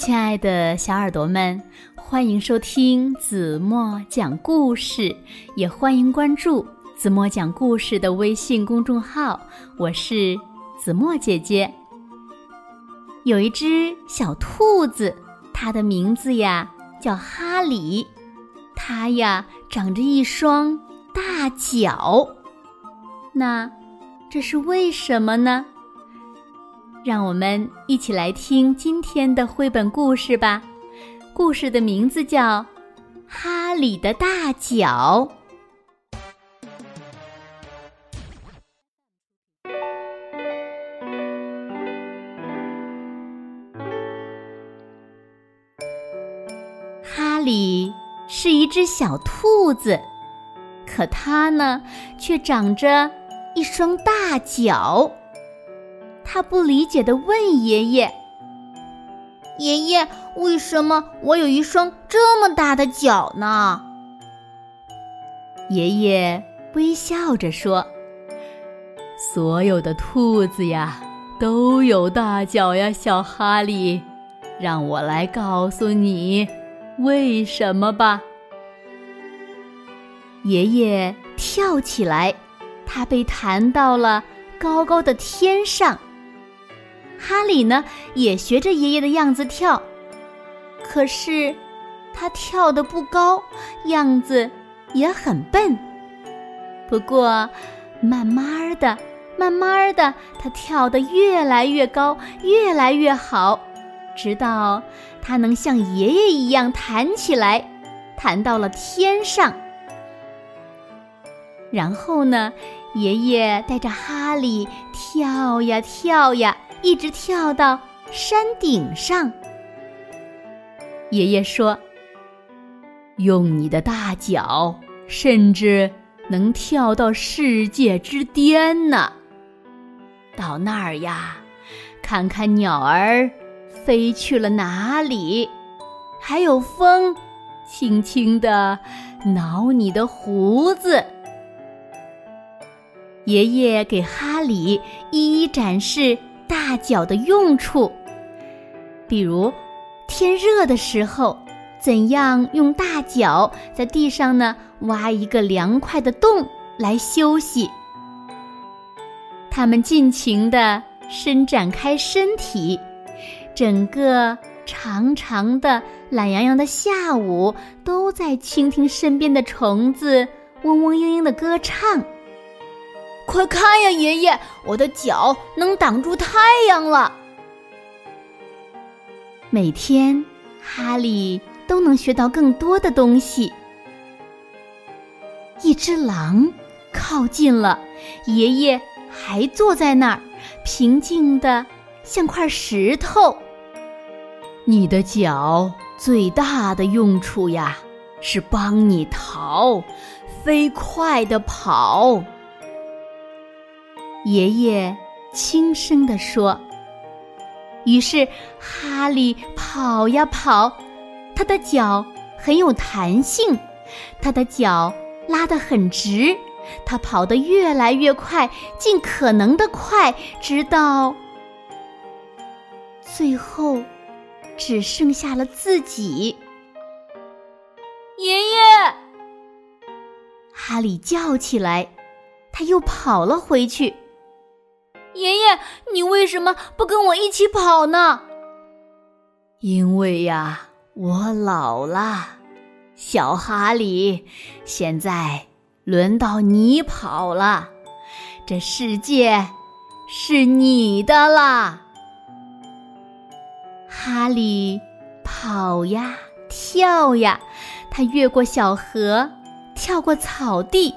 亲爱的小耳朵们，欢迎收听子墨讲故事，也欢迎关注子墨讲故事的微信公众号。我是子墨姐姐。有一只小兔子，它的名字呀叫哈里，它呀长着一双大脚。那这是为什么呢？让我们一起来听今天的绘本故事吧。故事的名字叫《哈里的大脚》。哈里是一只小兔子，可它呢，却长着一双大脚。他不理解的问爷爷：“爷爷，为什么我有一双这么大的脚呢？”爷爷微笑着说：“所有的兔子呀，都有大脚呀，小哈利。让我来告诉你，为什么吧。”爷爷跳起来，他被弹到了高高的天上。哈里呢，也学着爷爷的样子跳，可是他跳的不高，样子也很笨。不过，慢慢的，慢慢的，他跳得越来越高，越来越好，直到他能像爷爷一样弹起来，弹到了天上。然后呢，爷爷带着哈利跳呀跳呀。一直跳到山顶上。爷爷说：“用你的大脚，甚至能跳到世界之巅呢。到那儿呀，看看鸟儿飞去了哪里，还有风，轻轻地挠你的胡子。”爷爷给哈里一一展示。大脚的用处，比如天热的时候，怎样用大脚在地上呢挖一个凉快的洞来休息。他们尽情地伸展开身体，整个长长的、懒洋洋的下午都在倾听身边的虫子嗡嗡嘤嘤的歌唱。快看呀，爷爷，我的脚能挡住太阳了。每天，哈利都能学到更多的东西。一只狼靠近了，爷爷还坐在那儿，平静的像块石头。你的脚最大的用处呀，是帮你逃，飞快的跑。爷爷轻声地说：“于是哈利跑呀跑，他的脚很有弹性，他的脚拉得很直，他跑得越来越快，尽可能的快，直到最后只剩下了自己。”爷爷，哈利叫起来，他又跑了回去。爷爷，你为什么不跟我一起跑呢？因为呀，我老了，小哈里，现在轮到你跑了，这世界是你的啦。哈利跑呀跳呀，他越过小河，跳过草地，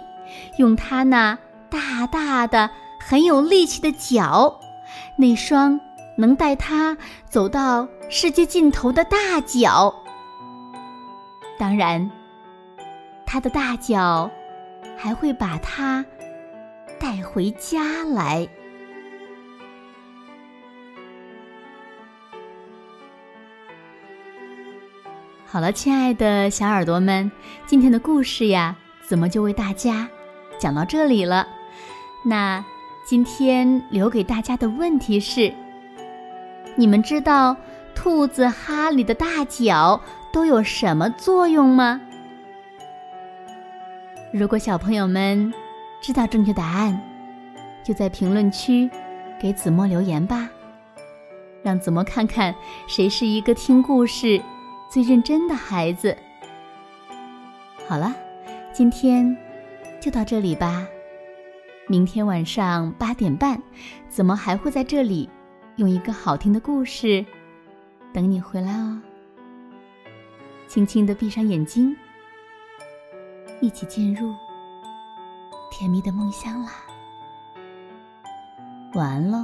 用他那大大的。很有力气的脚，那双能带他走到世界尽头的大脚。当然，他的大脚还会把他带回家来。好了，亲爱的小耳朵们，今天的故事呀，怎么就为大家讲到这里了？那。今天留给大家的问题是：你们知道兔子哈里的大脚都有什么作用吗？如果小朋友们知道正确答案，就在评论区给子墨留言吧，让子墨看看谁是一个听故事最认真的孩子。好了，今天就到这里吧。明天晚上八点半，怎么还会在这里用一个好听的故事等你回来哦。轻轻的闭上眼睛。一起进入甜蜜的梦乡啦！晚安喽。